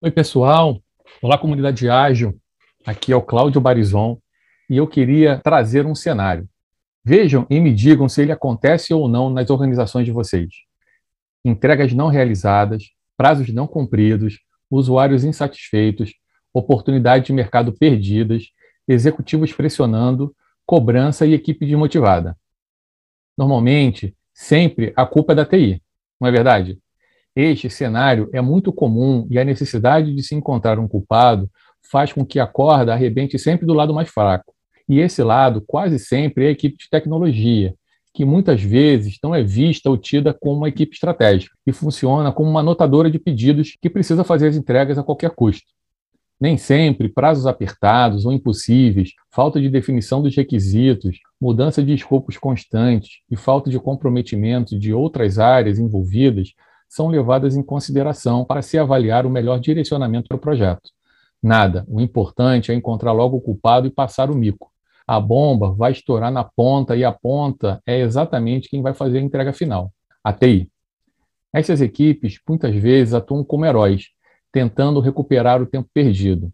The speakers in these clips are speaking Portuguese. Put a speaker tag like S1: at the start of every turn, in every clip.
S1: Oi, pessoal. Olá, comunidade ágil. Aqui é o Cláudio Barizon e eu queria trazer um cenário. Vejam e me digam se ele acontece ou não nas organizações de vocês. Entregas não realizadas, prazos não cumpridos, usuários insatisfeitos, oportunidades de mercado perdidas, executivos pressionando, cobrança e equipe desmotivada. Normalmente, sempre a culpa é da TI, não é verdade? Este cenário é muito comum e a necessidade de se encontrar um culpado faz com que a corda arrebente sempre do lado mais fraco. E esse lado, quase sempre, é a equipe de tecnologia, que muitas vezes não é vista ou tida como uma equipe estratégica e funciona como uma anotadora de pedidos que precisa fazer as entregas a qualquer custo. Nem sempre prazos apertados ou impossíveis, falta de definição dos requisitos, mudança de escopos constantes e falta de comprometimento de outras áreas envolvidas são levadas em consideração para se avaliar o melhor direcionamento para o projeto. Nada, o importante é encontrar logo o culpado e passar o mico. A bomba vai estourar na ponta e a ponta é exatamente quem vai fazer a entrega final, a TI. Essas equipes muitas vezes atuam como heróis, tentando recuperar o tempo perdido.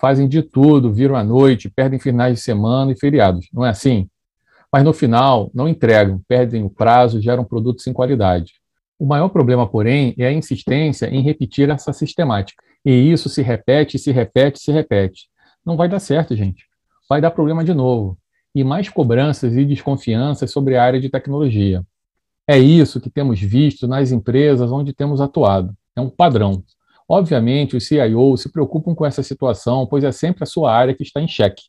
S1: Fazem de tudo, viram à noite, perdem finais de semana e feriados, não é assim? Mas no final, não entregam, perdem o prazo, geram produtos sem qualidade. O maior problema, porém, é a insistência em repetir essa sistemática. E isso se repete, se repete, se repete. Não vai dar certo, gente. Vai dar problema de novo. E mais cobranças e desconfianças sobre a área de tecnologia. É isso que temos visto nas empresas onde temos atuado. É um padrão. Obviamente, os CIOs se preocupam com essa situação, pois é sempre a sua área que está em xeque.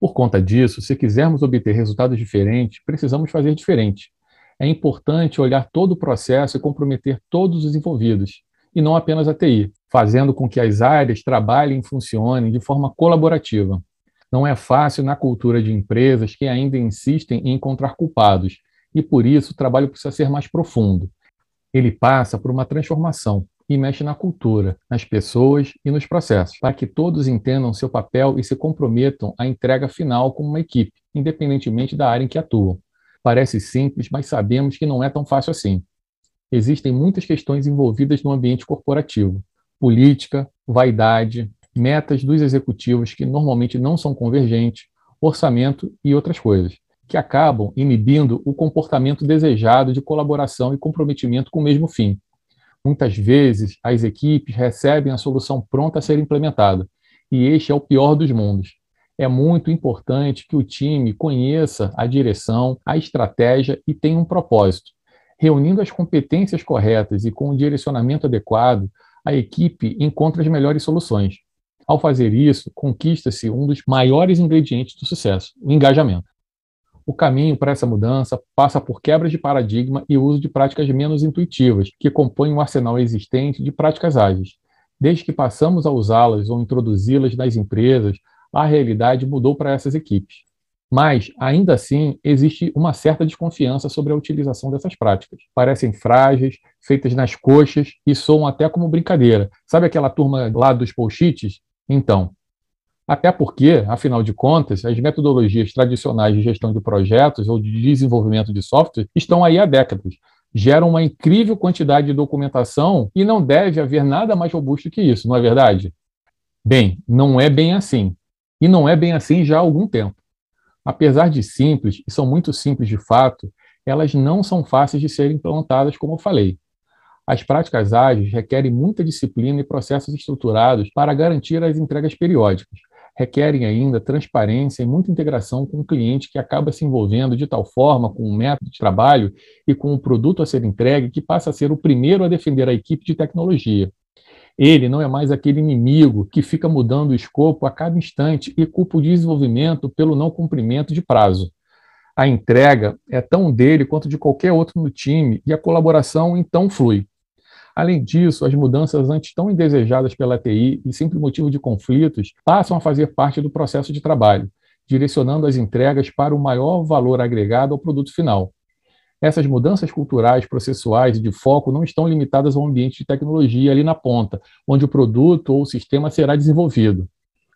S1: Por conta disso, se quisermos obter resultados diferentes, precisamos fazer diferente. É importante olhar todo o processo e comprometer todos os envolvidos, e não apenas a TI, fazendo com que as áreas trabalhem e funcionem de forma colaborativa. Não é fácil na cultura de empresas que ainda insistem em encontrar culpados, e por isso o trabalho precisa ser mais profundo. Ele passa por uma transformação, e mexe na cultura, nas pessoas e nos processos, para que todos entendam seu papel e se comprometam à entrega final como uma equipe, independentemente da área em que atuam. Parece simples, mas sabemos que não é tão fácil assim. Existem muitas questões envolvidas no ambiente corporativo: política, vaidade, metas dos executivos que normalmente não são convergentes, orçamento e outras coisas, que acabam inibindo o comportamento desejado de colaboração e comprometimento com o mesmo fim. Muitas vezes, as equipes recebem a solução pronta a ser implementada, e este é o pior dos mundos. É muito importante que o time conheça a direção, a estratégia e tenha um propósito. Reunindo as competências corretas e com o direcionamento adequado, a equipe encontra as melhores soluções. Ao fazer isso, conquista-se um dos maiores ingredientes do sucesso, o engajamento. O caminho para essa mudança passa por quebras de paradigma e uso de práticas menos intuitivas, que compõem um arsenal existente de práticas ágeis. Desde que passamos a usá-las ou introduzi-las nas empresas, a realidade mudou para essas equipes. Mas, ainda assim, existe uma certa desconfiança sobre a utilização dessas práticas. Parecem frágeis, feitas nas coxas e soam até como brincadeira. Sabe aquela turma lá dos post-its? Então, até porque, afinal de contas, as metodologias tradicionais de gestão de projetos ou de desenvolvimento de software estão aí há décadas. Geram uma incrível quantidade de documentação e não deve haver nada mais robusto que isso, não é verdade? Bem, não é bem assim. E não é bem assim já há algum tempo. Apesar de simples, e são muito simples de fato, elas não são fáceis de serem implantadas, como eu falei. As práticas ágeis requerem muita disciplina e processos estruturados para garantir as entregas periódicas requerem ainda transparência e muita integração com o cliente que acaba se envolvendo de tal forma com o método de trabalho e com o produto a ser entregue que passa a ser o primeiro a defender a equipe de tecnologia. Ele não é mais aquele inimigo que fica mudando o escopo a cada instante e culpa o desenvolvimento pelo não cumprimento de prazo. A entrega é tão dele quanto de qualquer outro no time e a colaboração então flui. Além disso, as mudanças antes tão indesejadas pela TI e sempre motivo de conflitos passam a fazer parte do processo de trabalho, direcionando as entregas para o maior valor agregado ao produto final. Essas mudanças culturais, processuais e de foco não estão limitadas ao ambiente de tecnologia ali na ponta, onde o produto ou o sistema será desenvolvido.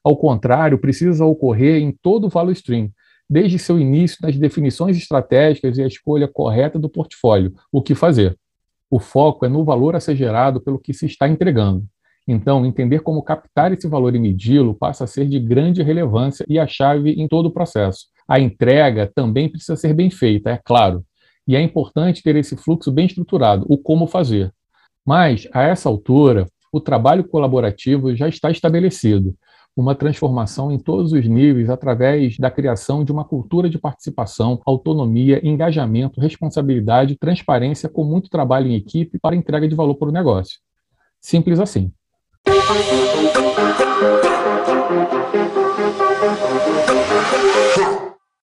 S1: Ao contrário, precisa ocorrer em todo o value stream, desde seu início nas definições estratégicas e a escolha correta do portfólio, o que fazer. O foco é no valor a ser gerado pelo que se está entregando. Então, entender como captar esse valor e medi-lo passa a ser de grande relevância e a chave em todo o processo. A entrega também precisa ser bem feita, é claro, e é importante ter esse fluxo bem estruturado, o como fazer. Mas, a essa altura, o trabalho colaborativo já está estabelecido, uma transformação em todos os níveis através da criação de uma cultura de participação, autonomia, engajamento, responsabilidade, transparência, com muito trabalho em equipe para entrega de valor para o negócio. Simples assim.